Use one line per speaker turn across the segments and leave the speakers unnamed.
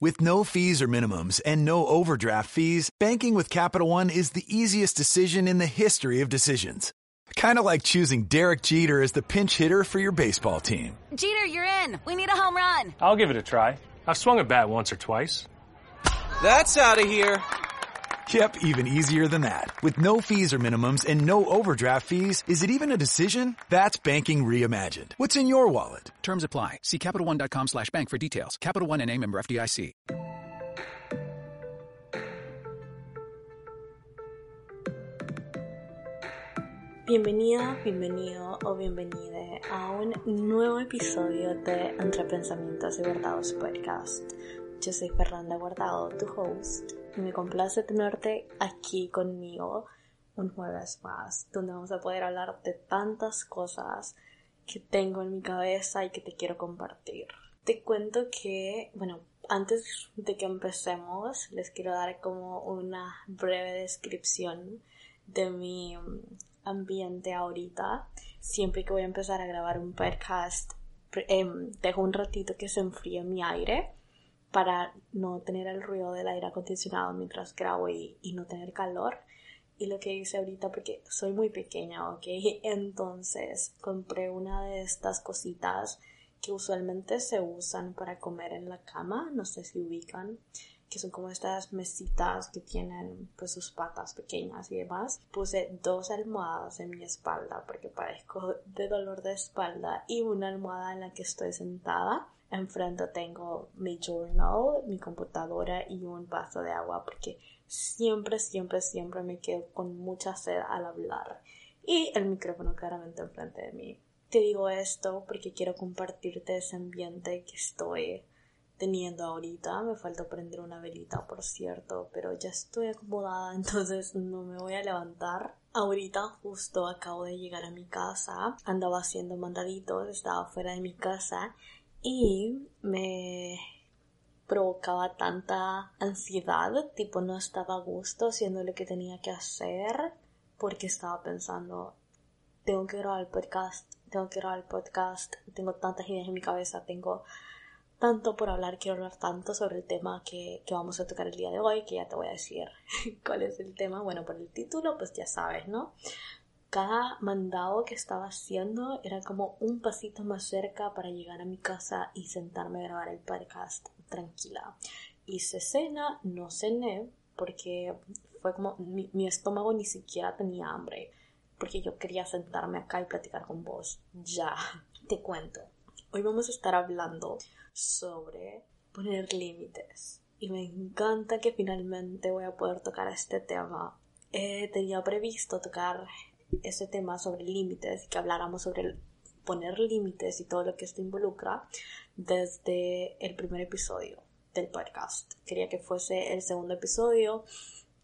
With no fees or minimums and no overdraft fees, banking with Capital One is the easiest decision in the history of decisions. Kind of like choosing Derek Jeter as the pinch hitter for your baseball team.
Jeter, you're in. We need a home run.
I'll give it a try. I've swung a bat once or twice.
That's out of here.
Yep, even easier than that. With no fees or minimums and no overdraft fees, is it even a decision? That's banking reimagined. What's in your wallet?
Terms apply. See CapitalOne.com slash bank for details. Capital One and a member FDIC.
Bienvenida, bienvenido o bienvenida a un nuevo episodio de Entre Pensamientos y Guardados Podcast. Yo soy Fernanda Guardado, tu host, y me complace tenerte aquí conmigo un jueves más, donde vamos a poder hablar de tantas cosas que tengo en mi cabeza y que te quiero compartir. Te cuento que, bueno, antes de que empecemos, les quiero dar como una breve descripción de mi ambiente ahorita. Siempre que voy a empezar a grabar un podcast, em, dejo un ratito que se enfríe mi aire para no tener el ruido del aire acondicionado mientras grabo y, y no tener calor. Y lo que hice ahorita, porque soy muy pequeña, ¿ok? Entonces compré una de estas cositas que usualmente se usan para comer en la cama, no sé si ubican, que son como estas mesitas que tienen pues sus patas pequeñas y demás. Puse dos almohadas en mi espalda porque padezco de dolor de espalda y una almohada en la que estoy sentada Enfrente tengo mi journal, mi computadora y un vaso de agua porque siempre, siempre, siempre me quedo con mucha sed al hablar. Y el micrófono claramente enfrente de mí. Te digo esto porque quiero compartirte ese ambiente que estoy teniendo ahorita. Me falta prender una velita, por cierto, pero ya estoy acomodada, entonces no me voy a levantar. Ahorita justo acabo de llegar a mi casa, andaba haciendo mandaditos, estaba fuera de mi casa y me provocaba tanta ansiedad, tipo no estaba a gusto haciendo lo que tenía que hacer porque estaba pensando, tengo que grabar el podcast, tengo que grabar el podcast, tengo tantas ideas en mi cabeza, tengo tanto por hablar, quiero hablar tanto sobre el tema que, que vamos a tocar el día de hoy, que ya te voy a decir cuál es el tema, bueno, por el título pues ya sabes, ¿no? cada mandado que estaba haciendo era como un pasito más cerca para llegar a mi casa y sentarme a grabar el podcast tranquila. Hice cena, no cené porque fue como mi, mi estómago ni siquiera tenía hambre porque yo quería sentarme acá y platicar con vos. Ya, te cuento. Hoy vamos a estar hablando sobre poner límites. Y me encanta que finalmente voy a poder tocar este tema. Eh, tenía previsto tocar ese tema sobre límites y que habláramos sobre poner límites y todo lo que esto involucra desde el primer episodio del podcast. Quería que fuese el segundo episodio,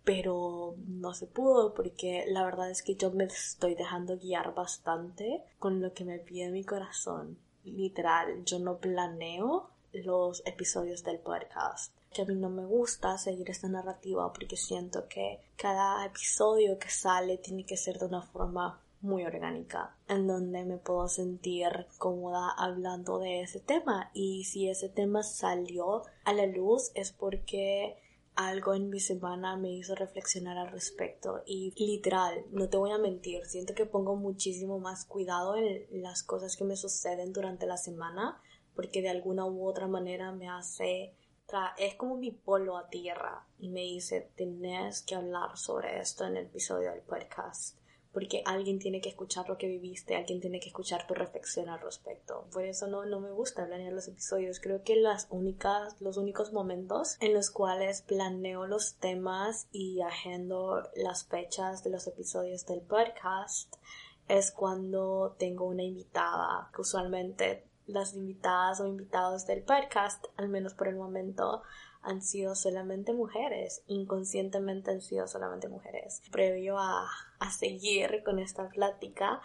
pero no se pudo porque la verdad es que yo me estoy dejando guiar bastante con lo que me pide mi corazón. Literal, yo no planeo los episodios del podcast que a mí no me gusta seguir esta narrativa porque siento que cada episodio que sale tiene que ser de una forma muy orgánica, en donde me puedo sentir cómoda hablando de ese tema. Y si ese tema salió a la luz es porque algo en mi semana me hizo reflexionar al respecto. Y literal, no te voy a mentir, siento que pongo muchísimo más cuidado en las cosas que me suceden durante la semana, porque de alguna u otra manera me hace es como mi polo a tierra y me dice, tenés que hablar sobre esto en el episodio del podcast. Porque alguien tiene que escuchar lo que viviste, alguien tiene que escuchar tu reflexión al respecto. Por eso no, no me gusta planear los episodios. Creo que las únicas, los únicos momentos en los cuales planeo los temas y agendo las fechas de los episodios del podcast es cuando tengo una invitada, que usualmente las invitadas o invitados del podcast, al menos por el momento, han sido solamente mujeres, inconscientemente han sido solamente mujeres. Previo a, a seguir con esta plática,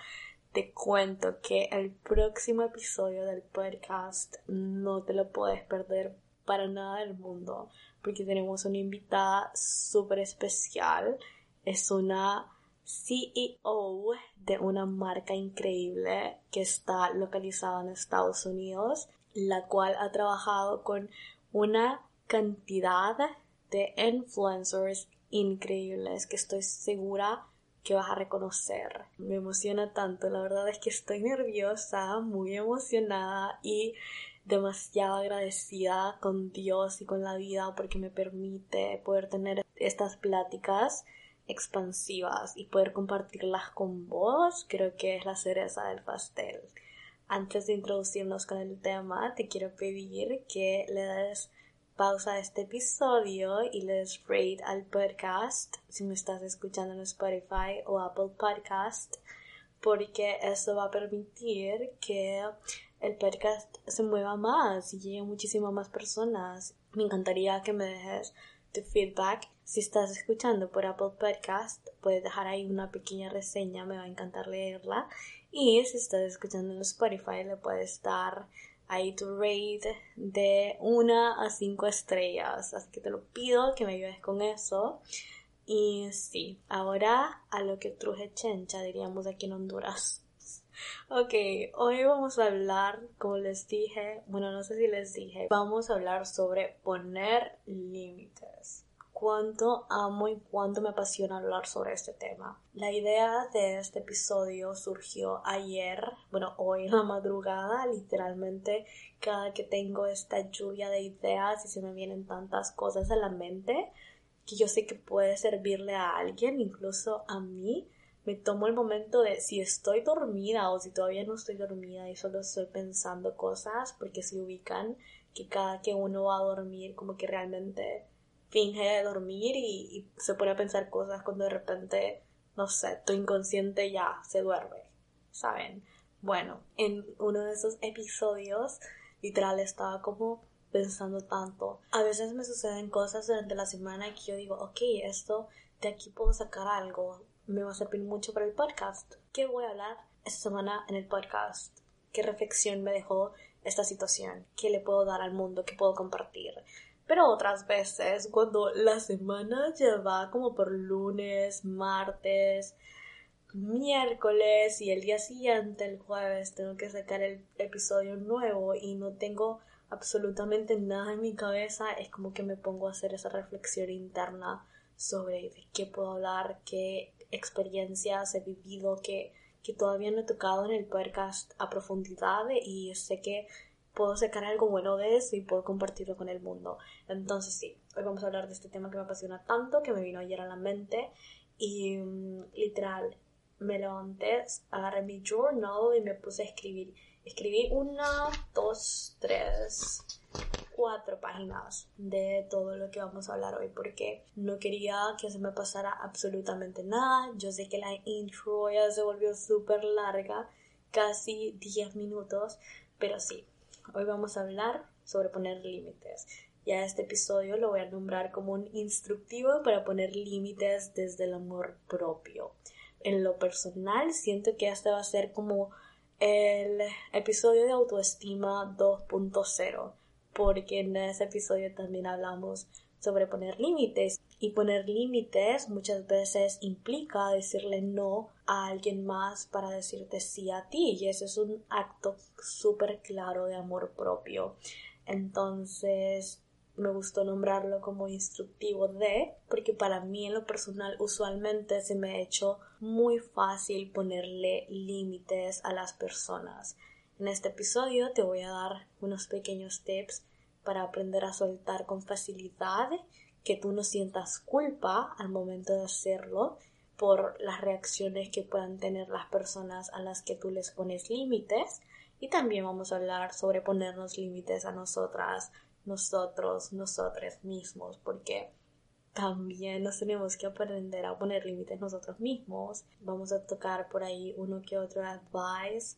te cuento que el próximo episodio del podcast no te lo puedes perder para nada del mundo, porque tenemos una invitada súper especial. Es una CEO de una marca increíble que está localizada en Estados Unidos, la cual ha trabajado con una cantidad de influencers increíbles que estoy segura que vas a reconocer. Me emociona tanto, la verdad es que estoy nerviosa, muy emocionada y demasiado agradecida con Dios y con la vida porque me permite poder tener estas pláticas expansivas y poder compartirlas con vos, creo que es la cereza del pastel. Antes de introducirnos con el tema, te quiero pedir que le des pausa a este episodio y le des rate al podcast si me estás escuchando en Spotify o Apple Podcast, porque eso va a permitir que el podcast se mueva más y llegue a muchísimas más personas. Me encantaría que me dejes tu feedback. Si estás escuchando por Apple Podcast, puedes dejar ahí una pequeña reseña, me va a encantar leerla. Y si estás escuchando en Spotify, le puedes dar ahí tu rate de 1 a 5 estrellas. Así que te lo pido que me ayudes con eso. Y sí, ahora a lo que truje chencha, diríamos aquí en Honduras. Ok, hoy vamos a hablar, como les dije, bueno, no sé si les dije, vamos a hablar sobre poner límites. Cuánto amo y cuánto me apasiona hablar sobre este tema. La idea de este episodio surgió ayer, bueno, hoy en la madrugada, literalmente, cada que tengo esta lluvia de ideas y se me vienen tantas cosas a la mente que yo sé que puede servirle a alguien, incluso a mí me tomo el momento de si estoy dormida o si todavía no estoy dormida y solo estoy pensando cosas porque se ubican que cada que uno va a dormir como que realmente finge dormir y, se pone a pensar cosas cuando de repente no sé, tu inconsciente ya se duerme, ¿saben? Bueno, en uno de esos episodios literal estaba como pensando tanto. A veces me suceden cosas durante la semana que yo digo, ok, esto de aquí puedo sacar algo, me va a servir mucho para el podcast. ¿Qué voy a hablar esta semana en el podcast? ¿Qué reflexión me dejó esta situación? ¿Qué le puedo dar al mundo? ¿Qué puedo compartir? Pero otras veces, cuando la semana ya va como por lunes, martes, miércoles y el día siguiente, el jueves, tengo que sacar el episodio nuevo y no tengo absolutamente nada en mi cabeza, es como que me pongo a hacer esa reflexión interna sobre de qué puedo hablar, qué experiencias he vivido que, que todavía no he tocado en el podcast a profundidad y sé que puedo sacar algo bueno de eso y puedo compartirlo con el mundo. Entonces sí, hoy vamos a hablar de este tema que me apasiona tanto, que me vino ayer a la mente y mm, literal me levanté, agarré mi journal y me puse a escribir. Escribí una, dos, tres, cuatro páginas de todo lo que vamos a hablar hoy porque no quería que se me pasara absolutamente nada. Yo sé que la intro ya se volvió súper larga, casi 10 minutos, pero sí, hoy vamos a hablar sobre poner límites. Ya este episodio lo voy a nombrar como un instructivo para poner límites desde el amor propio. En lo personal, siento que este va a ser como el episodio de autoestima 2.0 porque en ese episodio también hablamos sobre poner límites y poner límites muchas veces implica decirle no a alguien más para decirte sí a ti y ese es un acto súper claro de amor propio. Entonces me gustó nombrarlo como instructivo de porque para mí en lo personal usualmente se me ha hecho muy fácil ponerle límites a las personas. En este episodio te voy a dar unos pequeños tips para aprender a soltar con facilidad, que tú no sientas culpa al momento de hacerlo por las reacciones que puedan tener las personas a las que tú les pones límites. Y también vamos a hablar sobre ponernos límites a nosotras, nosotros, nosotros mismos, porque también nos tenemos que aprender a poner límites nosotros mismos. Vamos a tocar por ahí uno que otro advice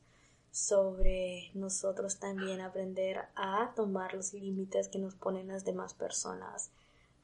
sobre nosotros también aprender a tomar los límites que nos ponen las demás personas.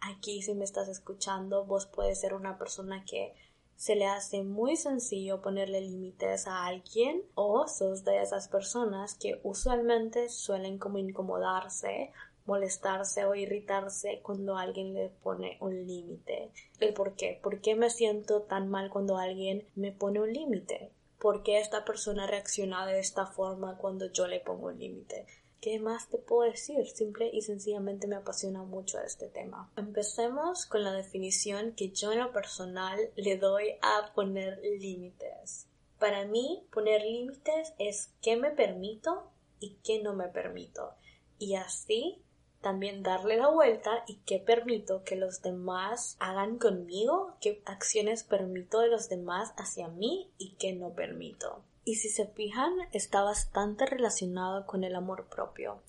Aquí si me estás escuchando, vos puedes ser una persona que se le hace muy sencillo ponerle límites a alguien o sos de esas personas que usualmente suelen como incomodarse, molestarse o irritarse cuando alguien le pone un límite. ¿El por qué? ¿Por qué me siento tan mal cuando alguien me pone un límite? por qué esta persona reacciona de esta forma cuando yo le pongo un límite. ¿Qué más te puedo decir? Simple y sencillamente me apasiona mucho este tema. Empecemos con la definición que yo en lo personal le doy a poner límites. Para mí, poner límites es qué me permito y qué no me permito. Y así también darle la vuelta y qué permito que los demás hagan conmigo, qué acciones permito de los demás hacia mí y qué no permito. Y si se fijan, está bastante relacionado con el amor propio,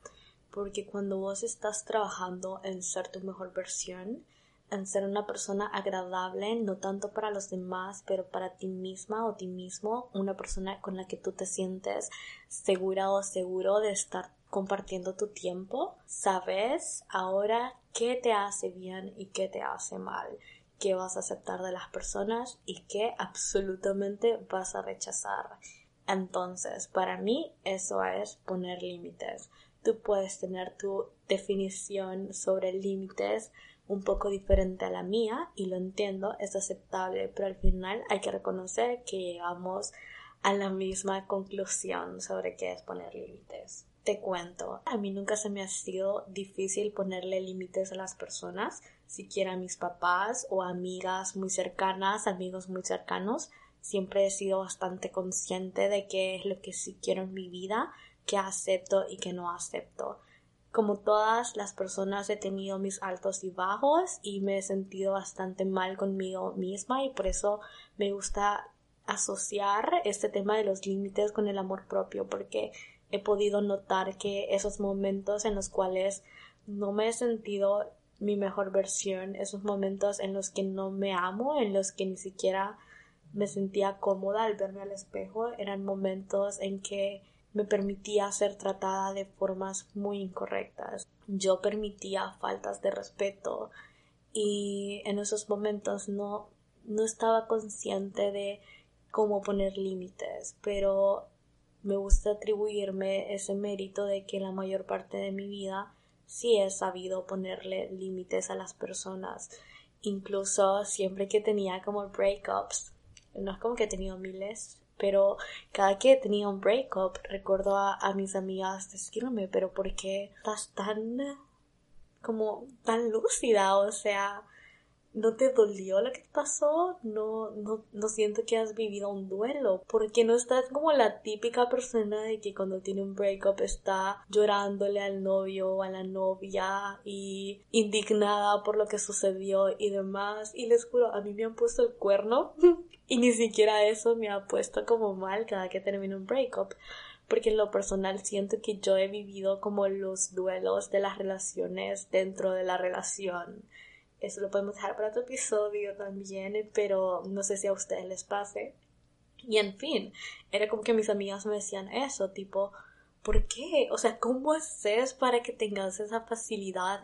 porque cuando vos estás trabajando en ser tu mejor versión, en ser una persona agradable, no tanto para los demás, pero para ti misma o ti mismo, una persona con la que tú te sientes segura o seguro de estar compartiendo tu tiempo, sabes ahora qué te hace bien y qué te hace mal, qué vas a aceptar de las personas y qué absolutamente vas a rechazar. Entonces, para mí eso es poner límites. Tú puedes tener tu definición sobre límites un poco diferente a la mía y lo entiendo, es aceptable, pero al final hay que reconocer que llegamos a la misma conclusión sobre qué es poner límites. Te cuento, a mí nunca se me ha sido difícil ponerle límites a las personas, siquiera a mis papás o amigas muy cercanas, amigos muy cercanos. Siempre he sido bastante consciente de qué es lo que sí quiero en mi vida, qué acepto y qué no acepto. Como todas las personas he tenido mis altos y bajos y me he sentido bastante mal conmigo misma y por eso me gusta asociar este tema de los límites con el amor propio porque he podido notar que esos momentos en los cuales no me he sentido mi mejor versión, esos momentos en los que no me amo, en los que ni siquiera me sentía cómoda al verme al espejo, eran momentos en que me permitía ser tratada de formas muy incorrectas. Yo permitía faltas de respeto y en esos momentos no, no estaba consciente de cómo poner límites, pero me gusta atribuirme ese mérito de que la mayor parte de mi vida sí he sabido ponerle límites a las personas. Incluso siempre que tenía como breakups, no es como que he tenido miles, pero cada que tenía un breakup recuerdo a, mis amigas decirme, pero ¿por qué estás tan como tan lúcida? O sea, ¿no te dolió lo que te pasó? No, no, no siento que has vivido un duelo, porque no estás como la típica persona de que cuando tiene un breakup está llorándole al novio o a la novia y indignada por lo que sucedió y demás. Y les juro, a mí me han puesto el cuerno Y ni siquiera eso me ha puesto como mal cada que termino un breakup. Porque en lo personal siento que yo he vivido como los duelos de las relaciones dentro de la relación. Eso lo podemos dejar para otro episodio también, pero no sé si a ustedes les pase. Y en fin, era como que mis amigas me decían eso, tipo, ¿por qué? O sea, ¿cómo haces para que tengas esa facilidad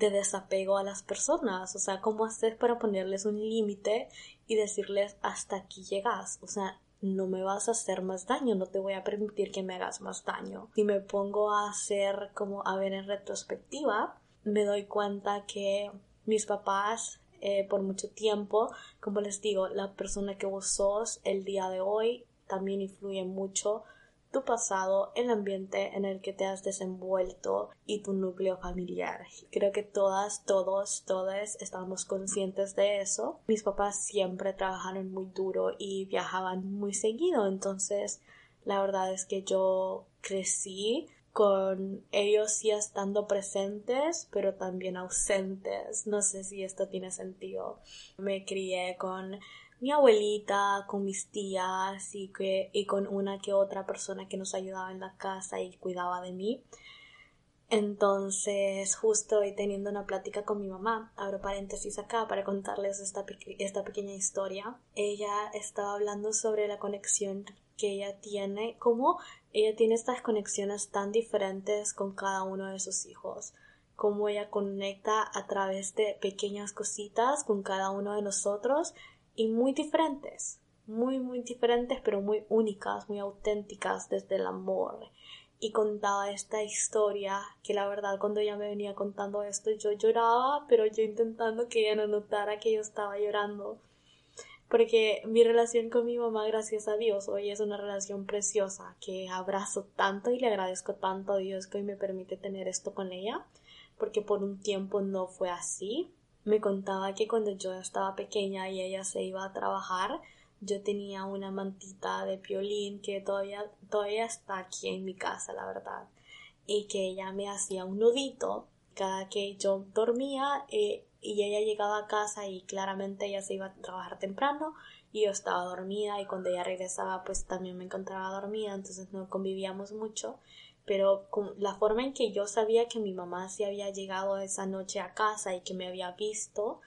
de desapego a las personas, o sea, cómo haces para ponerles un límite y decirles hasta aquí llegas, o sea, no me vas a hacer más daño, no te voy a permitir que me hagas más daño. Si me pongo a hacer como a ver en retrospectiva, me doy cuenta que mis papás eh, por mucho tiempo, como les digo, la persona que vos sos el día de hoy también influye mucho tu pasado, el ambiente en el que te has desenvuelto y tu núcleo familiar. Creo que todas, todos, todas estamos conscientes de eso. Mis papás siempre trabajaron muy duro y viajaban muy seguido, entonces la verdad es que yo crecí con ellos sí estando presentes, pero también ausentes. No sé si esto tiene sentido. Me crié con mi abuelita, con mis tías y, que, y con una que otra persona que nos ayudaba en la casa y cuidaba de mí. Entonces, justo hoy teniendo una plática con mi mamá, abro paréntesis acá para contarles esta, esta pequeña historia. Ella estaba hablando sobre la conexión que ella tiene, cómo ella tiene estas conexiones tan diferentes con cada uno de sus hijos, cómo ella conecta a través de pequeñas cositas con cada uno de nosotros y muy diferentes, muy, muy diferentes, pero muy únicas, muy auténticas desde el amor. Y contaba esta historia que la verdad cuando ella me venía contando esto yo lloraba, pero yo intentando que ella no notara que yo estaba llorando. porque mi relación con mi mamá, gracias a Dios, hoy es una relación preciosa que abrazo tanto y le agradezco tanto a Dios que hoy me permite tener esto con ella, porque por un tiempo no fue así. Me contaba que cuando yo estaba pequeña y ella se iba a trabajar, yo tenía una mantita de piolín que todavía, todavía está aquí en mi casa, la verdad, y que ella me hacía un nudito cada que yo dormía eh, y ella llegaba a casa y claramente ella se iba a trabajar temprano y yo estaba dormida y cuando ella regresaba pues también me encontraba dormida, entonces no convivíamos mucho, pero la forma en que yo sabía que mi mamá se había llegado esa noche a casa y que me había visto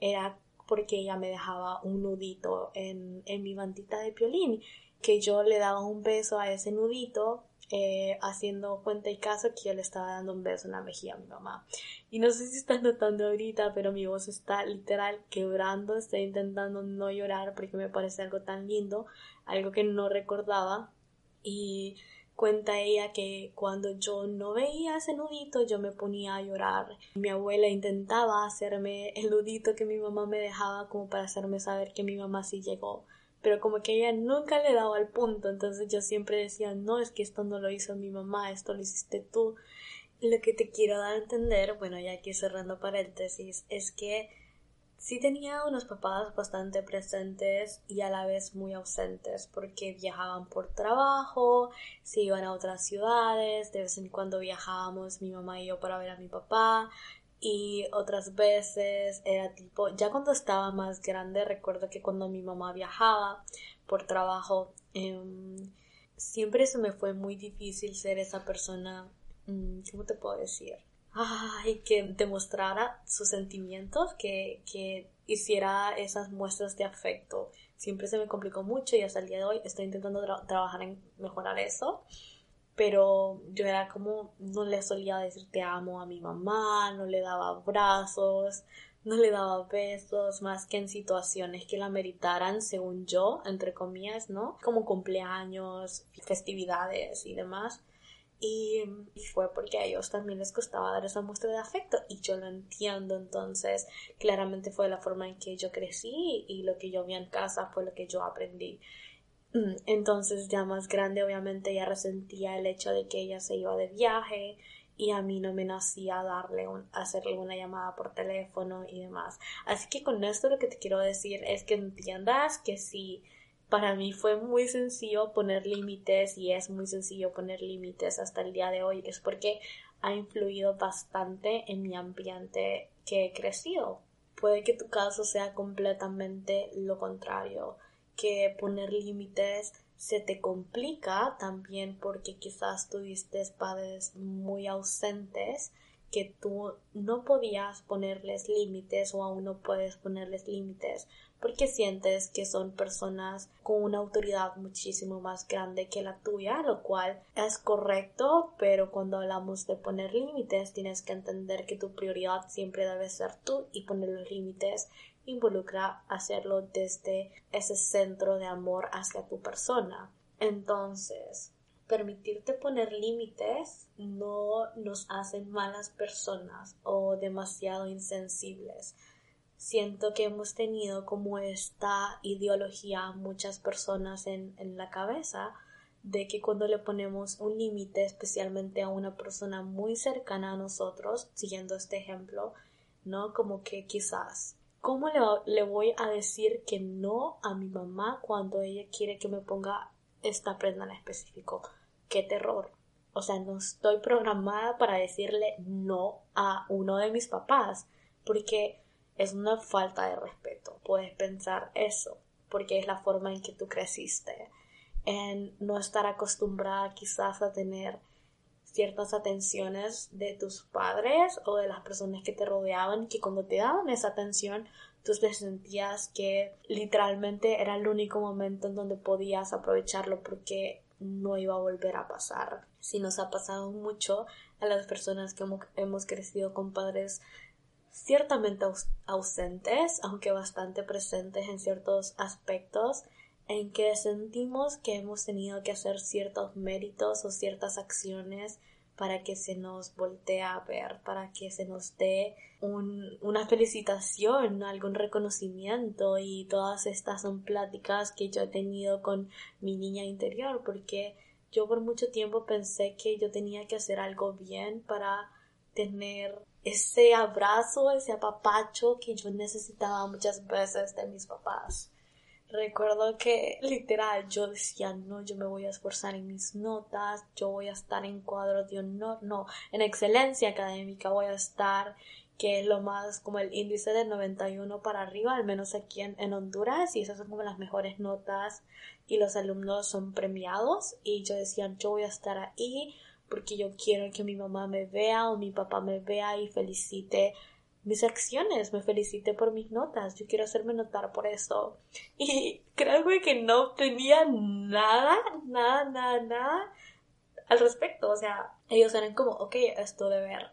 era porque ella me dejaba un nudito en, en mi mantita de piolín, que yo le daba un beso a ese nudito eh, haciendo cuenta y caso que yo le estaba dando un beso en la mejilla a mi mamá. Y no sé si estás notando ahorita, pero mi voz está literal quebrando, estoy intentando no llorar porque me parece algo tan lindo, algo que no recordaba. Y cuenta ella que cuando yo no veía ese nudito yo me ponía a llorar. Mi abuela intentaba hacerme el nudito que mi mamá me dejaba como para hacerme saber que mi mamá sí llegó pero como que ella nunca le daba al punto, entonces yo siempre decía, no, es que esto no lo hizo mi mamá, esto lo hiciste tú. lo que te quiero dar a entender, bueno, ya aquí cerrando paréntesis, es que sí tenía unos papás bastante presentes y a la vez muy ausentes, porque viajaban por trabajo, se iban a otras ciudades, de vez en cuando viajábamos mi mamá y yo para ver a mi papá, y otras veces era tipo, ya cuando estaba más grande, recuerdo que cuando mi mamá viajaba por trabajo, em, siempre se me fue muy difícil ser esa persona, mm, ¿cómo te puedo decir? Ay, que demostrara sus sentimientos, que, que hiciera esas muestras de afecto. Siempre se me complicó mucho y hasta el día de hoy estoy intentando trabajar en mejorar eso pero yo era como, no le solía decir te amo a mi mamá, no le daba abrazos, no le daba besos, más que en situaciones que la meritaran, según yo, entre comillas, ¿no? Como cumpleaños, festividades y demás. Y, fue porque a ellos también les costaba dar esa muestra de afecto y yo lo entiendo entonces claramente fue la forma en que yo crecí y lo que yo vi en casa fue lo que yo aprendí Mm, entonces ya más grande obviamente ya resentía el hecho de que ella se iba de viaje y a mí no me nacía darle un, hacerle una llamada por teléfono y demás. Así que con esto lo que te quiero decir es que entiendas que sí, para mí fue muy sencillo poner límites y es muy sencillo poner límites hasta el día de hoy, es porque ha influido bastante en mi ambiente que he crecido. Puede que tu caso sea completamente lo contrario que poner límites se te complica también porque quizás tuviste padres muy ausentes que tú no podías ponerles límites o aún no puedes ponerles límites porque sientes que son personas con una autoridad muchísimo más grande que la tuya, lo cual es correcto, pero cuando hablamos de poner límites tienes que entender que tu prioridad siempre debe ser tú y poner los límites involucra hacerlo desde ese centro de amor hacia tu persona. Entonces, permitirte poner límites no nos hacen malas personas o demasiado insensibles. Siento que hemos tenido como esta ideología muchas personas en, en la cabeza de que cuando le ponemos un límite especialmente a una persona muy cercana a nosotros, siguiendo este ejemplo, ¿no? Como que quizás ¿Cómo le, voy a decir que no a mi mamá cuando ella quiere que me ponga esta prenda en específico? ¡Qué terror! O sea, no estoy programada para decirle no a uno de mis papás, porque es una falta de respeto. Puedes pensar eso, porque es la forma en que tú creciste, en no estar acostumbrada quizás a tener ciertas atenciones de tus padres o de las personas que te rodeaban que cuando te daban esa atención tú te sentías que literalmente era el único momento en donde podías aprovecharlo porque no iba a volver a pasar. Si nos ha pasado mucho a las personas que hemos crecido con padres ciertamente ausentes, aunque bastante presentes en ciertos aspectos, en que sentimos que hemos tenido que hacer ciertos méritos o ciertas acciones para que se nos voltee a ver, para que se nos dé un, una felicitación, algún reconocimiento y todas estas son pláticas que yo he tenido con mi niña interior porque yo por mucho tiempo pensé que yo tenía que hacer algo bien para tener ese abrazo, ese apapacho que yo necesitaba muchas veces de mis papás. Recuerdo que literal yo decía, no, yo me voy a esforzar en mis notas, yo voy a estar en cuadro de honor, no, en excelencia académica voy a estar, que es lo más como el índice de 91 para arriba, al menos aquí en, en Honduras, y esas son como las mejores notas y los alumnos son premiados y yo decía, yo voy a estar ahí porque yo quiero que mi mamá me vea o mi papá me vea y felicite mis acciones, me felicite por mis notas, yo quiero hacerme notar por eso. Y creo que no tenía nada, nada, nada, nada al respecto. O sea, ellos eran como, ok, esto de ver,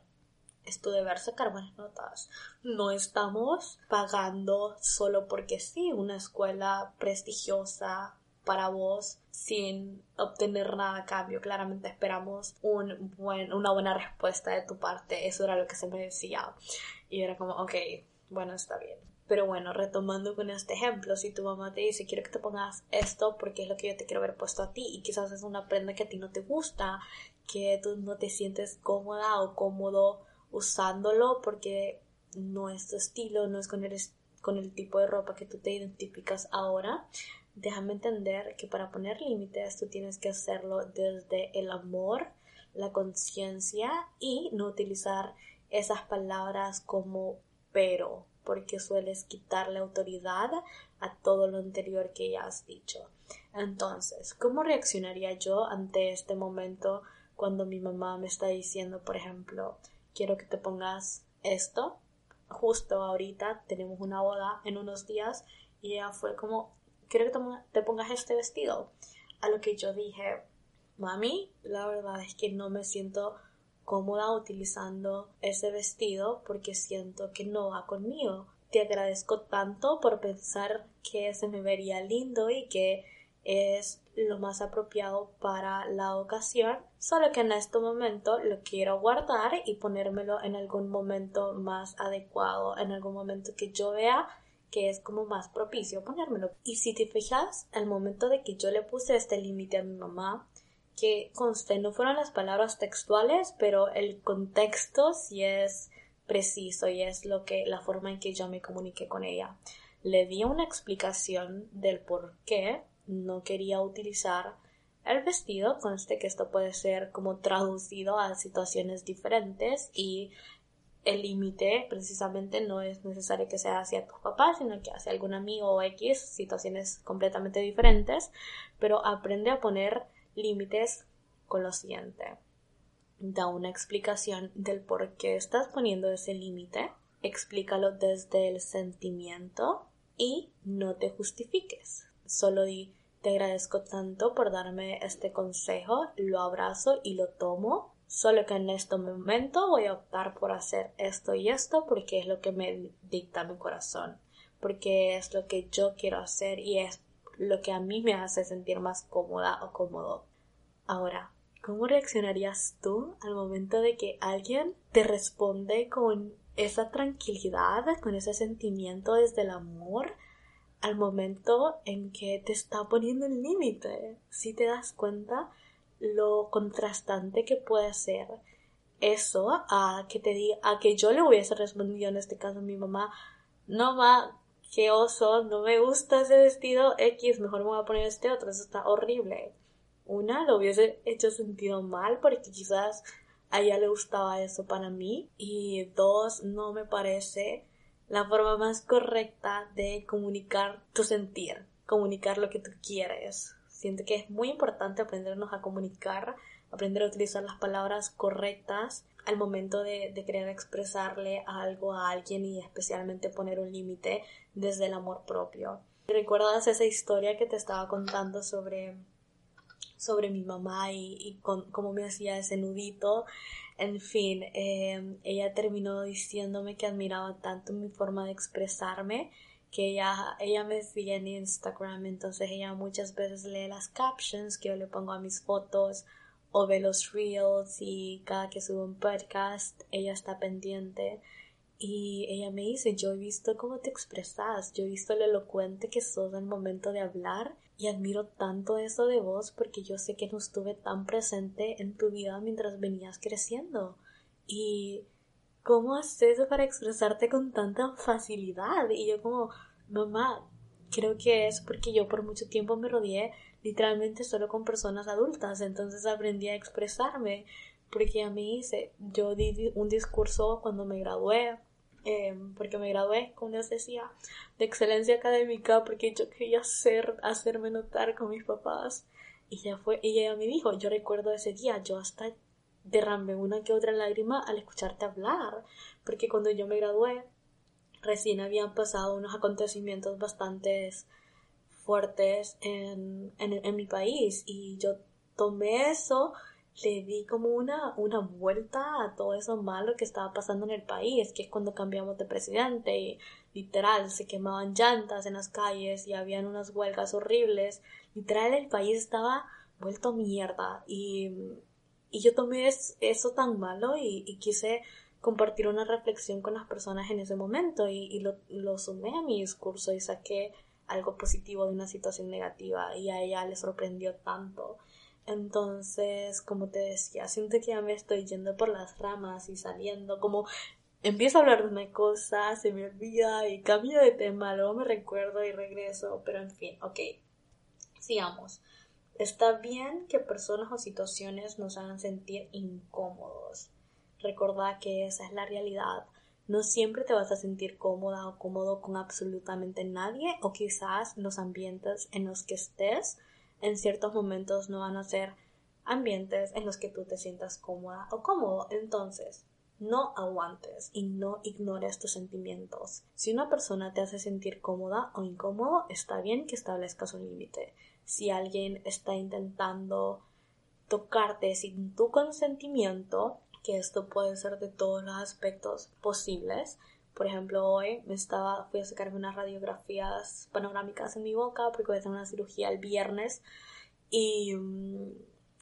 esto de ver sacar buenas notas. No estamos pagando solo porque sí, una escuela prestigiosa para vos sin obtener nada a cambio. Claramente esperamos un buen, una buena respuesta de tu parte. Eso era lo que se me decía. Y era como, ok, bueno, está bien. Pero bueno, retomando con este ejemplo, si tu mamá te dice, quiero que te pongas esto porque es lo que yo te quiero ver puesto a ti y quizás es una prenda que a ti no te gusta, que tú no te sientes cómoda o cómodo usándolo porque no es tu estilo, no es con el, con el tipo de ropa que tú te identificas ahora, déjame entender que para poner límites tú tienes que hacerlo desde el amor, la conciencia y no utilizar esas palabras como pero, porque sueles quitarle autoridad a todo lo anterior que ya has dicho. Entonces, ¿cómo reaccionaría yo ante este momento cuando mi mamá me está diciendo, por ejemplo, quiero que te pongas esto? Justo ahorita tenemos una boda en unos días y ella fue como, quiero que te pongas este vestido. A lo que yo dije, mami, la verdad es que no me siento cómoda utilizando ese vestido porque siento que no va conmigo. Te agradezco tanto por pensar que se me vería lindo y que es lo más apropiado para la ocasión, solo que en este momento lo quiero guardar y ponérmelo en algún momento más adecuado, en algún momento que yo vea que es como más propicio ponérmelo. Y si te fijas, al momento de que yo le puse este límite a mi mamá, que conste, no fueron las palabras textuales, pero el contexto sí es preciso y es lo que la forma en que yo me comuniqué con ella. Le di una explicación del por qué no quería utilizar el vestido, conste que esto puede ser como traducido a situaciones diferentes y el límite precisamente no es necesario que sea hacia tus papás, sino que hacia algún amigo o X, situaciones completamente diferentes, pero aprende a poner límites con lo siguiente. Da una explicación del por qué estás poniendo ese límite, explícalo desde el sentimiento y no te justifiques. Solo di te agradezco tanto por darme este consejo, lo abrazo y lo tomo. Solo que en este momento voy a optar por hacer esto y esto porque es lo que me dicta mi corazón, porque es lo que yo quiero hacer y es lo que a mí me hace sentir más cómoda o cómodo. Ahora, ¿cómo reaccionarías tú al momento de que alguien te responde con esa tranquilidad, con ese sentimiento desde el amor, al momento en que te está poniendo el límite? Si te das cuenta lo contrastante que puede ser eso a que te diga, a que yo le hubiese respondido en este caso a mi mamá, no va, qué oso, no me gusta ese vestido X, mejor me voy a poner este otro, eso está horrible. Una, lo hubiese hecho sentido mal porque quizás a ella le gustaba eso para mí. Y dos, no me parece la forma más correcta de comunicar tu sentir, comunicar lo que tú quieres. Siento que es muy importante aprendernos a comunicar, aprender a utilizar las palabras correctas al momento de, de querer expresarle algo a alguien y especialmente poner un límite desde el amor propio. ¿Recuerdas esa historia que te estaba contando sobre, sobre mi mamá y, cómo me hacía ese nudito? En fin, em, ella terminó diciéndome que admiraba tanto mi forma de expresarme que ella, ella me sigue en Instagram, entonces ella muchas veces lee las captions que yo le pongo a mis fotos o ve los reels y cada que sube un podcast ella está pendiente y ella me dice, yo he visto cómo te expresas, yo he visto lo elocuente que sos el momento de hablar y admiro tanto eso de vos porque yo sé que no estuve tan presente en tu vida mientras venías creciendo. Y ¿cómo haces para expresarte con tanta facilidad? Y yo como, mamá, creo que es porque yo por mucho tiempo me rodeé literalmente solo con personas adultas, entonces aprendí a expresarme porque a mí hice, yo di un discurso cuando me gradué Em, porque me gradué, como les decía, de excelencia académica, porque yo quería ser, hacerme notar con mis papás. Y ya fue, y ella me dijo, yo recuerdo ese día, yo hasta derramé una que otra lágrima al escucharte hablar, porque cuando yo me gradué, recién habían pasado unos acontecimientos bastante fuertes en, en, en mi país, y yo tomé eso le di como una, una vuelta a todo eso malo que estaba pasando en el país, que es cuando cambiamos de presidente y literal se quemaban llantas en las calles y habían unas huelgas horribles. Literal el país estaba vuelto mierda y, y yo tomé eso tan malo y, quise compartir una reflexión con las personas en ese momento y, lo sumé a mi discurso y saqué algo positivo de una situación negativa y a ella le sorprendió tanto. Entonces, como te decía, siento que ya me estoy yendo por las ramas y saliendo, como empiezo a hablar de una cosa, se me olvida y cambio de tema, luego me recuerdo y regreso, pero en fin, ok, sigamos. Está bien que personas o situaciones nos hagan sentir incómodos. Recordad que esa es la realidad. No siempre te vas a sentir cómoda o cómodo con absolutamente nadie o quizás los ambientes en los que estés en ciertos momentos no van a ser ambientes en los que tú te sientas cómoda o cómodo. Entonces, no aguantes y no ignores tus sentimientos. Si una persona te hace sentir cómoda o incómodo, está bien que establezcas un límite. Si alguien está intentando tocarte sin tu consentimiento, que esto puede ser de todos los aspectos posibles, por ejemplo, hoy me estaba, fui a sacarme unas radiografías panorámicas en mi boca porque voy a hacer una cirugía el viernes y, mm,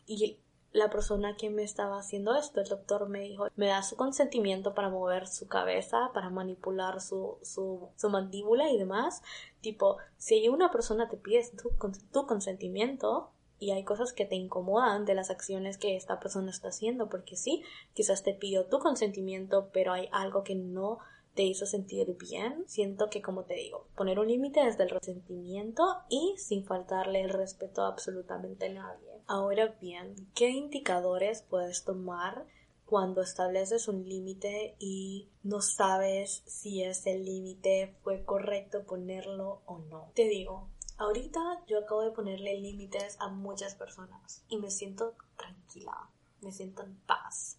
y la persona que me estaba haciendo esto, el doctor me dijo, me da su consentimiento para mover su cabeza, para manipular su, su, mandíbula y demás. Tipo, si una persona te pide tu, tu consentimiento, y hay cosas que te incomodan de las acciones que esta persona está haciendo, porque sí, quizás te pidió tu consentimiento, pero hay algo que no te hizo sentir bien. Siento que, como te digo, poner un límite desde el resentimiento y sin faltarle el respeto a absolutamente nadie. Ahora bien, ¿qué indicadores puedes tomar cuando estableces un límite y no sabes si ese límite fue correcto ponerlo o no? Te digo, ahorita yo acabo de ponerle límites a muchas personas y me siento tranquila, me siento en paz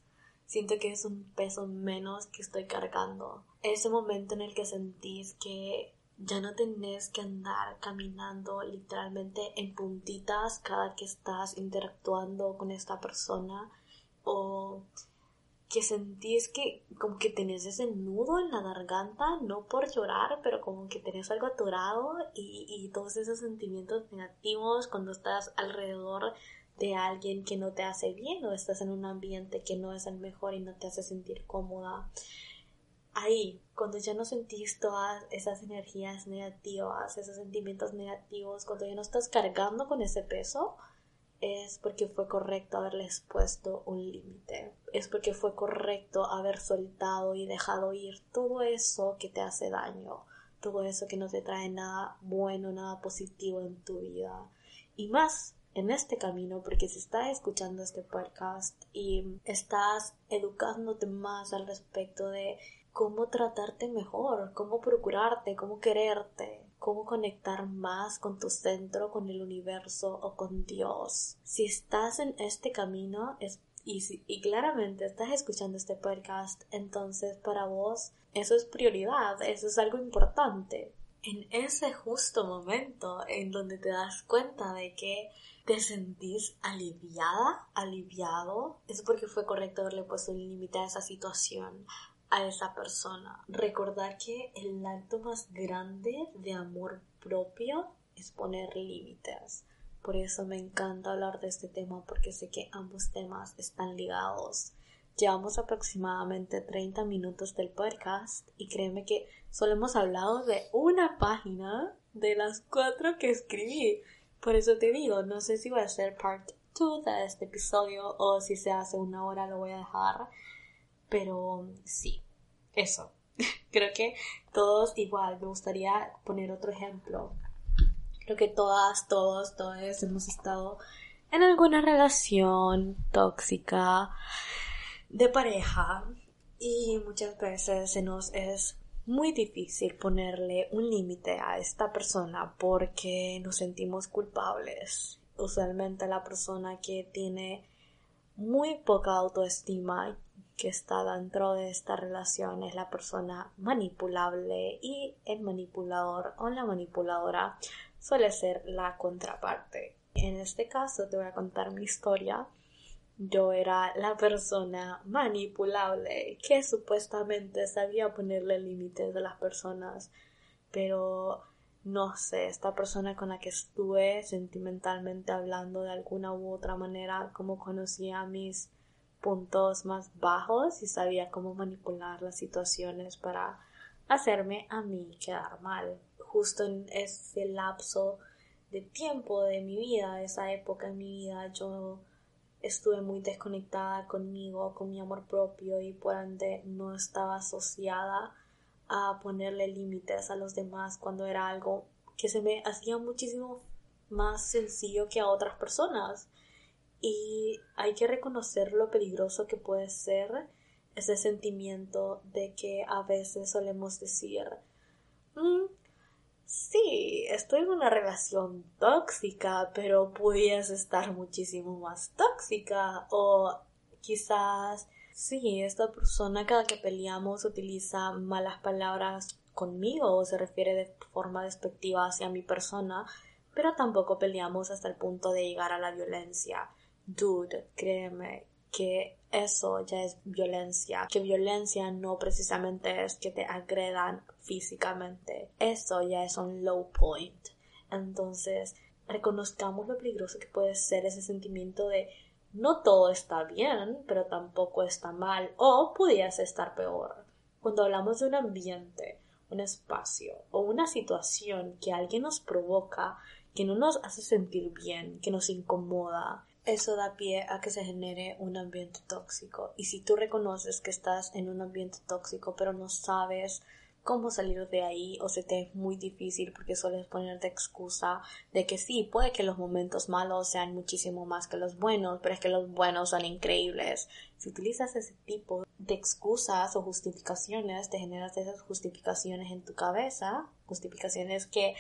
siento que es un peso menos que estoy cargando. Ese momento en el que sentís que ya no tenés que andar caminando literalmente en puntitas cada que estás interactuando con esta persona o que sentís que como que tenés ese nudo en la garganta, no por llorar, pero como que tenés algo atorado y, y todos esos sentimientos negativos cuando estás alrededor de alguien que no te hace bien o estás en un ambiente que no es el mejor y no te hace sentir cómoda. Ahí, cuando ya no sentís todas esas energías negativas, esos sentimientos negativos, cuando ya no estás cargando con ese peso, es porque fue correcto haberles puesto un límite. Es porque fue correcto haber soltado y dejado ir todo eso que te hace daño, todo eso que no te trae nada bueno, nada positivo en tu vida. Y más en este camino porque si estás escuchando este podcast y estás educándote más al respecto de cómo tratarte mejor, cómo procurarte, cómo quererte, cómo conectar más con tu centro, con el universo o con Dios. Si estás en este camino es, y, y claramente estás escuchando este podcast, entonces para vos eso es prioridad, eso es algo importante. En ese justo momento en donde te das cuenta de que te sentís aliviada, aliviado, es porque fue correcto haberle puesto un límite a esa situación, a esa persona. Recordar que el acto más grande de amor propio es poner límites. Por eso me encanta hablar de este tema porque sé que ambos temas están ligados. Llevamos aproximadamente 30 minutos del podcast y créeme que solo hemos hablado de una página de las cuatro que escribí. Por eso te digo, no sé si voy a hacer part 2 de este episodio o si se hace una hora lo voy a dejar. Pero sí, eso. Creo que todos igual. Me gustaría poner otro ejemplo. Creo que todas, todos, todos hemos estado en alguna relación tóxica de pareja y muchas veces se nos es muy difícil ponerle un límite a esta persona porque nos sentimos culpables. Usualmente la persona que tiene muy poca autoestima que está dentro de esta relación es la persona manipulable y el manipulador o la manipuladora suele ser la contraparte. En este caso te voy a contar mi historia. Yo era la persona manipulable que supuestamente sabía ponerle límites a las personas, pero no sé, esta persona con la que estuve sentimentalmente hablando de alguna u otra manera, como conocía mis puntos más bajos y sabía cómo manipular las situaciones para hacerme a mí quedar mal. Justo en ese lapso de tiempo de mi vida, esa época en mi vida, yo estuve muy desconectada conmigo, con mi amor propio y por ende no estaba asociada a ponerle límites a los demás cuando era algo que se me hacía muchísimo más sencillo que a otras personas. Y hay que reconocer lo peligroso que puede ser ese sentimiento de que a veces solemos decir, mm, sí, estoy en una relación tóxica, pero pudies estar muchísimo más tóxica. O quizás, sí, esta persona cada que peleamos utiliza malas palabras conmigo o se refiere de forma despectiva hacia mi persona, pero tampoco peleamos hasta el punto de llegar a la violencia. Dude, créeme que eso ya es violencia, que violencia no precisamente es que te agredan físicamente, eso ya es un low point. Entonces, reconozcamos lo peligroso que puede ser ese sentimiento de no todo está bien, pero tampoco está mal, o pudiese estar peor. Cuando hablamos de un ambiente, un espacio o una situación que alguien nos provoca, que no nos hace sentir bien, que nos incomoda, eso da pie a que se genere un ambiente tóxico. Y si tú reconoces que estás en un ambiente tóxico pero no sabes cómo salir de ahí o se te es muy difícil porque sueles ponerte excusa de que sí, puede que los momentos malos sean muchísimo más que los buenos, pero es que los buenos son increíbles. Si utilizas ese tipo de excusas o justificaciones, te generas esas justificaciones en tu cabeza, justificaciones que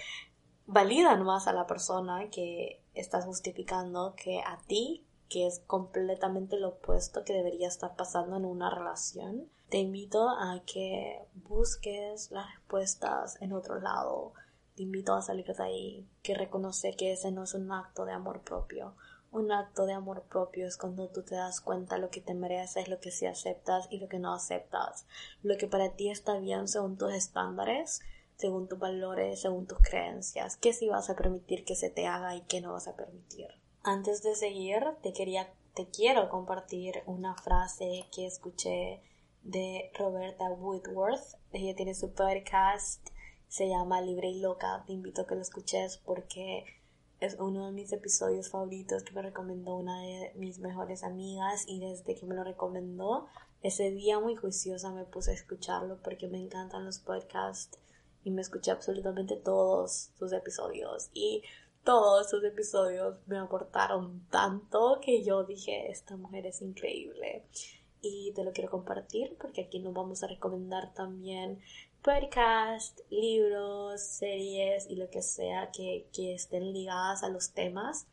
validan más a la persona que estás justificando que a ti, que es completamente lo opuesto que debería estar pasando en una relación. Te invito a que busques las respuestas en otro lado. Te invito a salir de ahí, que reconoce que ese no es un acto de amor propio. Un acto de amor propio es cuando tú te das cuenta lo que te mereces, lo que sí aceptas y lo que no aceptas. Lo que para ti está bien según tus estándares según tus valores, según tus creencias, qué sí vas a permitir que se te haga y qué no vas a permitir. Antes de seguir, te quería, te quiero compartir una frase que escuché de Roberta Woodworth. Ella tiene su podcast, se llama Libre y Loca. Te invito a que lo escuches porque es uno de mis episodios favoritos que me recomendó una de mis mejores amigas y desde que me lo recomendó, ese día muy juiciosa me puse a escucharlo porque me encantan los podcasts y me escuché absolutamente todos sus episodios y todos sus episodios me aportaron tanto que yo dije esta mujer es increíble y te lo quiero compartir porque aquí nos vamos a recomendar también podcast, libros, series y lo que sea que, que estén ligadas a los temas.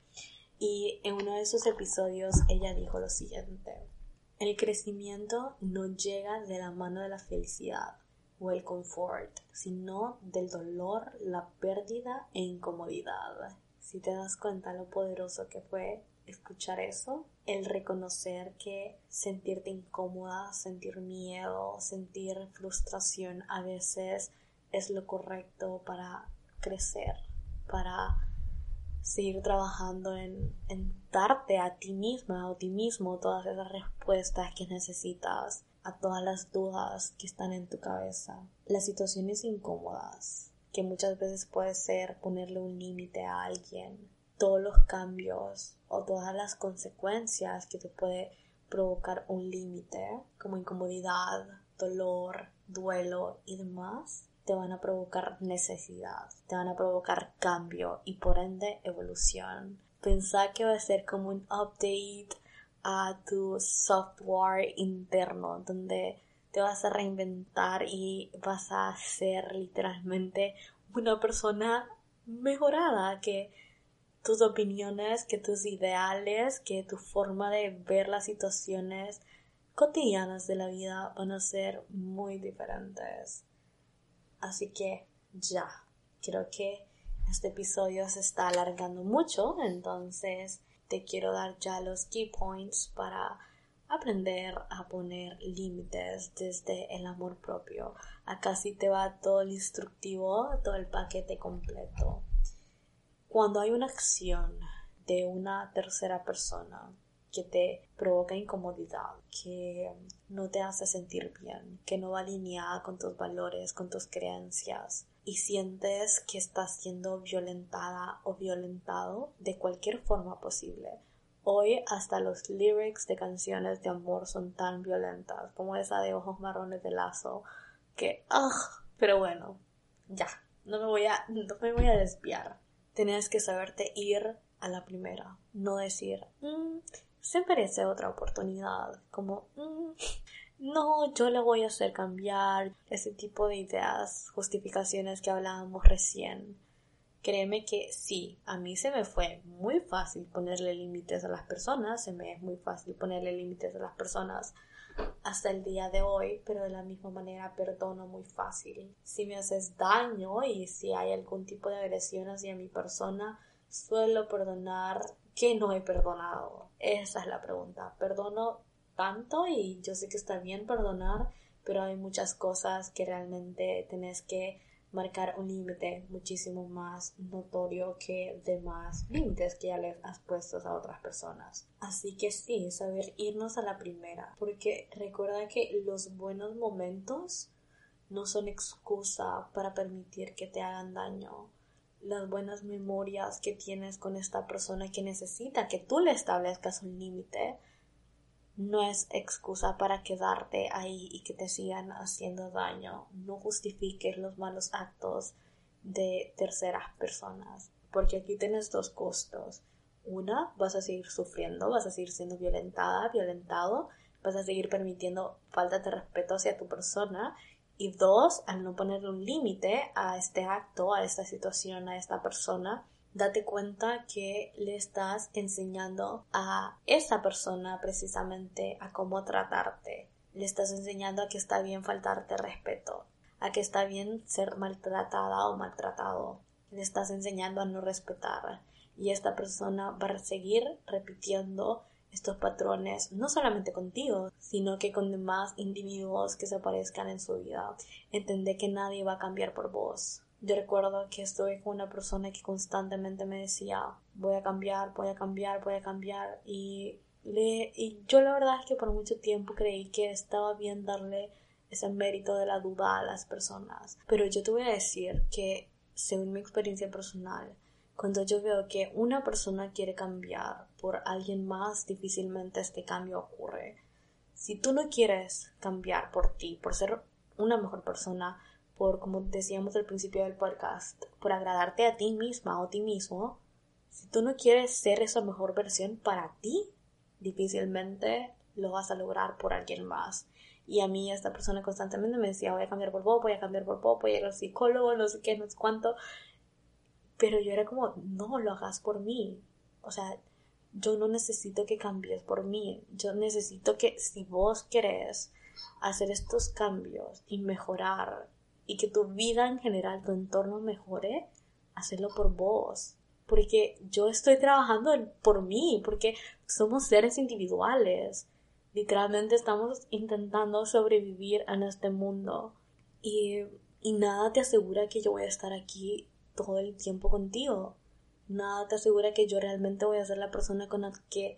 Y en uno de sus episodios ella dijo lo siguiente el crecimiento no llega de la mano de la felicidad o el confort, sino del dolor, la pérdida e incomodidad. Si te das cuenta lo poderoso que fue escuchar eso, el reconocer que sentirte incómoda, sentir miedo, sentir frustración a veces es lo correcto para crecer, para seguir trabajando en, darte a ti misma o ti mismo todas esas respuestas que necesitas a todas las dudas que están en tu cabeza. Las situaciones incómodas, que muchas veces puede ser ponerle un límite a alguien, todos los cambios o todas las consecuencias que te puede provocar un límite, como incomodidad, dolor, duelo y demás, te van a provocar necesidad, te van a provocar cambio y por ende evolución. Pensar que va a ser como un update a tu software interno, donde te vas a reinventar y vas a ser literalmente una persona mejorada, que tus opiniones, que tus ideales, que tu forma de ver las situaciones cotidianas de la vida van a ser muy diferentes. Así que ya, creo que este episodio se está alargando mucho, entonces te quiero dar ya los key points para aprender a poner límites desde el amor propio. Acá sí te va todo el instructivo, todo el paquete completo. Cuando hay una acción de una tercera persona que te provoca incomodidad, que no te hace sentir bien, que no va alineada con tus valores, con tus creencias, y sientes que estás siendo violentada o violentado de cualquier forma posible. Hoy hasta los lyrics de canciones de amor son tan violentas como esa de ojos marrones de lazo que ¡ah! pero bueno, ya, no me voy a no me voy a desviar. Tienes que saberte ir a la primera, no decir mm, se merece otra oportunidad, como mm, no, yo le voy a hacer cambiar ese tipo de ideas, justificaciones que hablábamos recién. Créeme que sí, a mí se me fue muy fácil ponerle límites a las personas, se me es muy fácil ponerle límites a las personas hasta el día de hoy, pero de la misma manera perdono muy fácil. Si me haces daño y si hay algún tipo de agresión hacia mi persona, suelo perdonar que no he perdonado. Esa es la pregunta. Perdono tanto y yo sé que está bien perdonar, pero hay muchas cosas que realmente tenés que marcar un límite muchísimo más notorio que demás límites que ya les has puesto a otras personas. Así que sí, saber irnos a la primera, porque recuerda que los buenos momentos no son excusa para permitir que te hagan daño. Las buenas memorias que tienes con esta persona que necesita que tú le establezcas un límite no es excusa para quedarte ahí y que te sigan haciendo daño. No justifiques los malos actos de terceras personas, porque aquí tienes dos costos. Una, vas a seguir sufriendo, vas a seguir siendo violentada, violentado, vas a seguir permitiendo falta de respeto hacia tu persona. Y dos, al no poner un límite a este acto, a esta situación, a esta persona, date cuenta que le estás enseñando a esa persona precisamente a cómo tratarte. Le estás enseñando a que está bien faltarte respeto, a que está bien ser maltratada o maltratado. Le estás enseñando a no respetar. Y esta persona va a seguir repitiendo estos patrones no solamente contigo, sino que con demás individuos que se aparezcan en su vida. Entender que nadie va a cambiar por vos. Yo recuerdo que estuve con una persona que constantemente me decía, voy a cambiar, voy a cambiar, voy a cambiar. Y, le, y yo la verdad es que por mucho tiempo creí que estaba bien darle ese mérito de la duda a las personas. Pero yo te voy a decir que, según mi experiencia personal, cuando yo veo que una persona quiere cambiar por alguien más, difícilmente este cambio ocurre. Si tú no quieres cambiar por ti, por ser una mejor persona, por, como decíamos al principio del podcast, por agradarte a ti misma o a ti mismo, si tú no quieres ser esa mejor versión para ti, difícilmente lo vas a lograr por alguien más. Y a mí esta persona constantemente me decía, voy a cambiar por vos, voy a cambiar por vos, voy a ir al psicólogo, no sé qué, no sé cuánto. Pero yo era como, no lo hagas por mí. O sea, yo no necesito que cambies por mí. Yo necesito que si vos querés hacer estos cambios y mejorar y que tu vida en general, tu entorno mejore, hacerlo por vos. Porque yo estoy trabajando por mí, porque somos seres individuales. Literalmente estamos intentando sobrevivir en este mundo. Y, y nada te asegura que yo voy a estar aquí todo el tiempo contigo. Nada te asegura que yo realmente voy a ser la persona con la que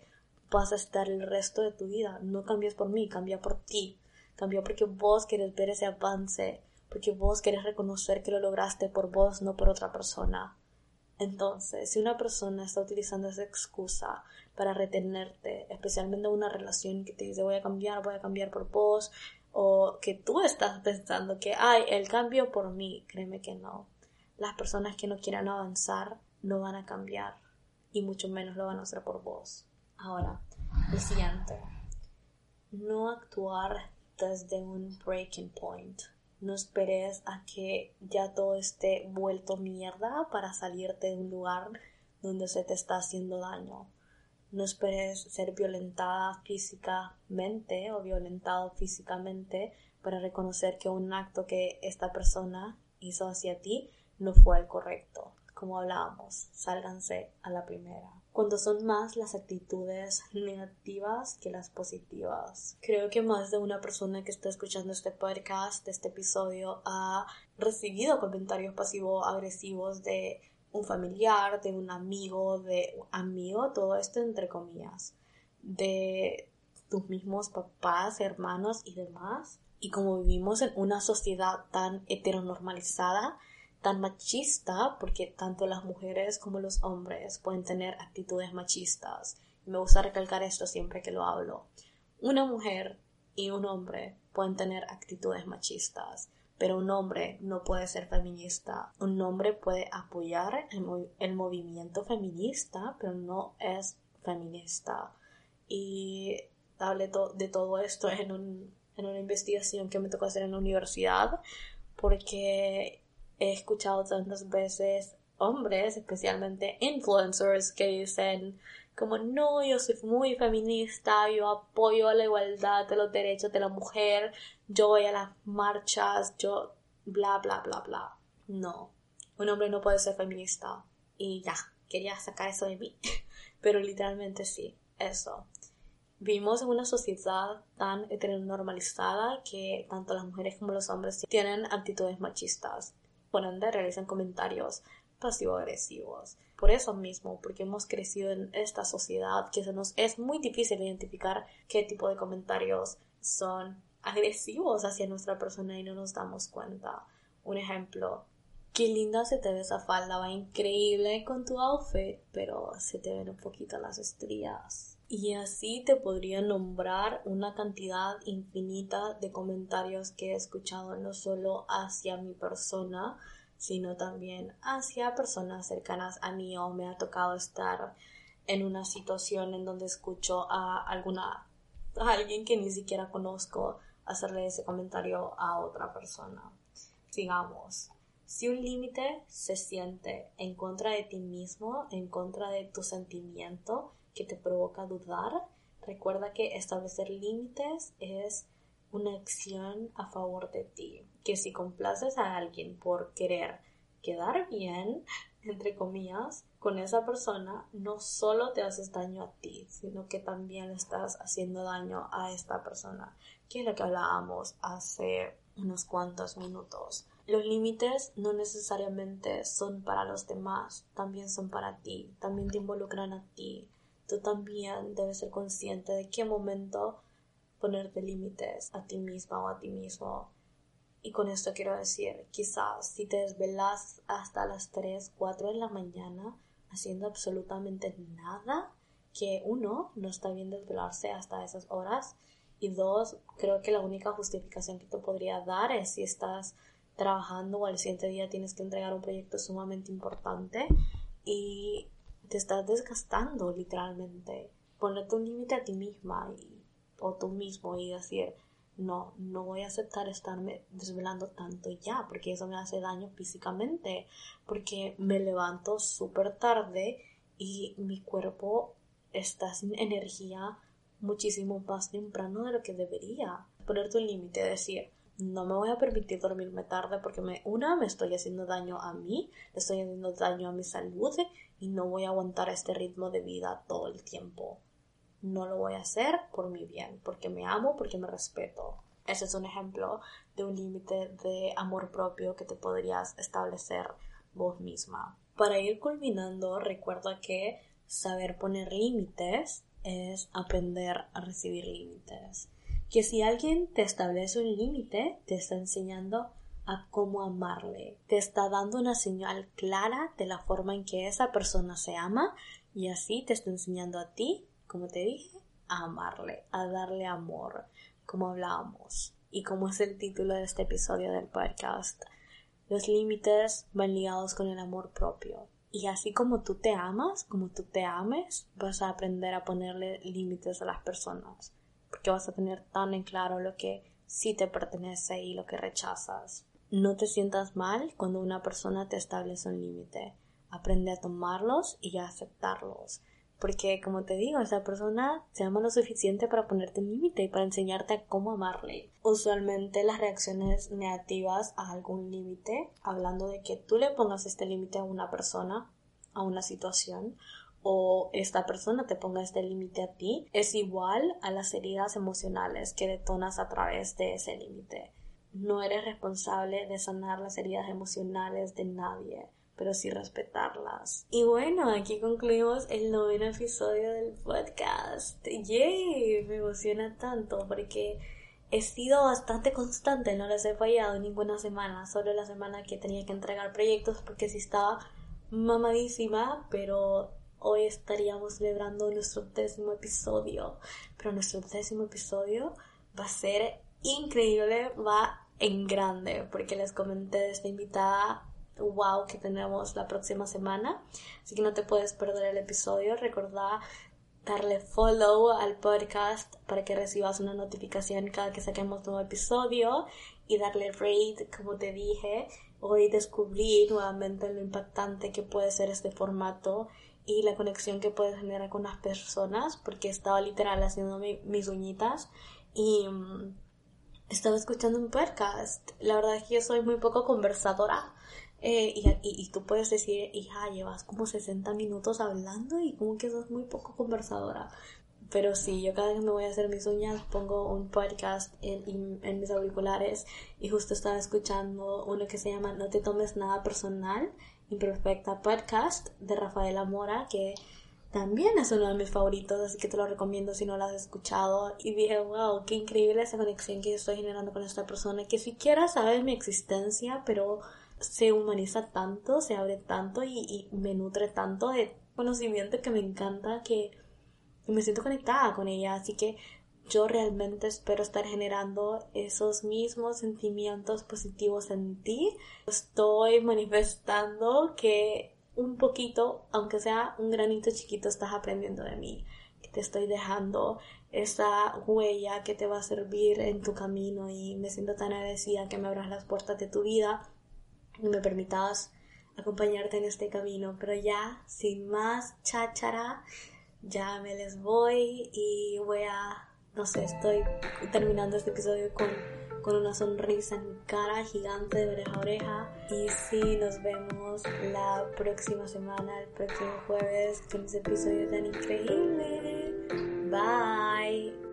vas a estar el resto de tu vida. No cambias por mí, cambia por ti. Cambia porque vos querés ver ese avance, porque vos querés reconocer que lo lograste por vos, no por otra persona. Entonces, si una persona está utilizando esa excusa para retenerte, especialmente en una relación que te dice voy a cambiar, voy a cambiar por vos, o que tú estás pensando que, ay, el cambio por mí, créeme que no. Las personas que no quieran avanzar no van a cambiar y mucho menos lo van a hacer por vos. Ahora, el siguiente. No actuar desde un breaking point. No esperes a que ya todo esté vuelto mierda para salirte de un lugar donde se te está haciendo daño. No esperes ser violentada físicamente o violentado físicamente para reconocer que un acto que esta persona hizo hacia ti no fue el correcto. Como hablábamos, sálganse a la primera. Cuando son más las actitudes negativas que las positivas. Creo que más de una persona que está escuchando este podcast, este episodio, ha recibido comentarios pasivo-agresivos de un familiar, de un amigo, de amigo, todo esto entre comillas, de tus mismos papás, hermanos y demás. Y como vivimos en una sociedad tan heteronormalizada, tan machista, porque tanto las mujeres como los hombres pueden tener actitudes machistas. Me gusta recalcar esto siempre que lo hablo. Una mujer y un hombre pueden tener actitudes machistas pero un hombre no puede ser feminista. Un hombre puede apoyar el, movimiento feminista, pero no es feminista. Y hablé de todo esto en, en una investigación que me tocó hacer en la universidad, porque he escuchado tantas veces hombres, especialmente influencers, que dicen como no, yo soy muy feminista, yo apoyo la igualdad de los derechos de la mujer, yo voy a las marchas, yo bla bla bla bla. No, un hombre no puede ser feminista. Y ya, quería sacar eso de mí. Pero literalmente sí, eso. Vivimos en una sociedad tan heteronormalizada que tanto las mujeres como los hombres tienen actitudes machistas. Por ende, realizan comentarios pasivo-agresivos. Por eso mismo, porque hemos crecido en esta sociedad que se nos es muy difícil identificar qué tipo de comentarios son agresivos hacia nuestra persona y no nos damos cuenta. Un ejemplo, qué linda se te ve esa falda, va increíble con tu outfit, pero se te ven un poquito las estrías. Y así te podría nombrar una cantidad infinita de comentarios que he escuchado no solo hacia mi persona, sino también hacia personas cercanas a mí o me ha tocado estar en una situación en donde escucho a alguna a alguien que ni siquiera conozco hacerle ese comentario a otra persona. Sigamos. Si un límite se siente en contra de ti mismo, en contra de tu sentimiento que te provoca dudar, recuerda que establecer límites es una acción a favor de ti que si complaces a alguien por querer quedar bien, entre comillas, con esa persona, no solo te haces daño a ti, sino que también estás haciendo daño a esta persona, que es lo que hablábamos hace unos cuantos minutos. Los límites no necesariamente son para los demás, también son para ti, también te involucran a ti. Tú también debes ser consciente de qué momento ponerte límites a ti misma o a ti mismo. Y con esto quiero decir, quizás si te desvelas hasta las 3, 4 de la mañana haciendo absolutamente nada, que uno, no está bien desvelarse hasta esas horas, y dos, creo que la única justificación que te podría dar es si estás trabajando o al siguiente día tienes que entregar un proyecto sumamente importante. Y te estás desgastando literalmente. Ponerte un límite a ti misma o tú mismo y decir, no, no voy a aceptar estarme desvelando tanto ya, porque eso me hace daño físicamente, porque me levanto súper tarde y mi cuerpo está sin energía muchísimo más temprano de lo que debería. Ponerte un límite, decir, no me voy a permitir dormirme tarde porque me, una, me estoy haciendo daño a mí, estoy haciendo daño a mi salud y no voy a aguantar este ritmo de vida todo el tiempo no lo voy a hacer por mi bien, porque me amo, porque me respeto. Ese es un ejemplo de un límite de amor propio que te podrías establecer vos misma. para ir culminando, recuerda que saber poner límites es aprender a recibir límites. Que si alguien te establece un límite, te está enseñando a cómo amarle. Te está dando una señal clara de la forma en que esa persona se ama y así te está enseñando a ti, como te dije, a amarle, a darle amor, como hablábamos y como es el título de este episodio del podcast. Los límites van ligados con el amor propio. Y así como tú te amas, como tú te ames, vas a aprender a ponerle límites a las personas. Porque vas a tener tan en claro lo que sí te pertenece y lo que rechazas. No te sientas mal cuando una persona te establece un límite. Aprende a tomarlos y a aceptarlos. Porque, como te digo, esa persona se ama lo suficiente para ponerte un límite y para enseñarte cómo amarle. Usualmente las reacciones negativas a algún límite, hablando de que tú le pongas este límite a una persona, a una situación, o esta persona te ponga este límite a ti, es igual a las heridas emocionales que detonas a través de ese límite. No eres responsable de sanar las heridas emocionales de nadie pero sí respetarlas. Y bueno, aquí concluimos el noveno episodio del podcast. ¡Yay! Me emociona tanto porque he sido bastante constante, no les he fallado ninguna semana, solo la semana que tenía que entregar proyectos porque sí estaba mamadísima, pero hoy estaríamos celebrando nuestro décimo episodio. Pero nuestro décimo episodio va a ser increíble, va en grande, porque les comenté de esta invitada wow que tenemos la próxima semana. Así que no te puedes perder el episodio. Recordá darle follow al podcast para que recibas una notificación cada que saquemos nuevo episodio y darle rate, como te dije. Hoy descubrí nuevamente lo impactante que puede ser este formato y la conexión que puedes generar con las personas porque estaba literal haciendo mis uñitas y mm, estaba escuchando un podcast. La verdad es que yo soy muy poco conversadora eh, y, y, tú puedes decir, hija, llevas como 60 minutos hablando y como que sos muy poco conversadora. Pero sí, yo cada vez que me voy a hacer mis uñas pongo un podcast en, en, mis auriculares y justo estaba escuchando uno que se llama No te tomes nada personal, Imperfecta Podcast de Rafaela Mora, que también es uno de mis favoritos, así que te lo recomiendo si no lo has escuchado. Y dije, wow, qué increíble esa conexión que estoy generando con esta persona, que siquiera sabe mi existencia, pero se humaniza tanto, se abre tanto y, me nutre tanto de conocimiento que me encanta que, me siento conectada con ella. Así que yo realmente espero estar generando esos mismos sentimientos positivos en ti. Estoy manifestando que un poquito, aunque sea un granito chiquito, estás aprendiendo de mí. Que te estoy dejando esa huella que te va a servir en tu camino y me siento tan agradecida que me abras las puertas de tu vida y me permitas acompañarte en este camino. Pero ya, sin más cháchara, ya me les voy y voy a, no sé, estoy terminando este episodio con, con una sonrisa en cara gigante de oreja a oreja. Y sí, nos vemos la próxima semana, el próximo jueves, con ese episodio tan increíble. Bye.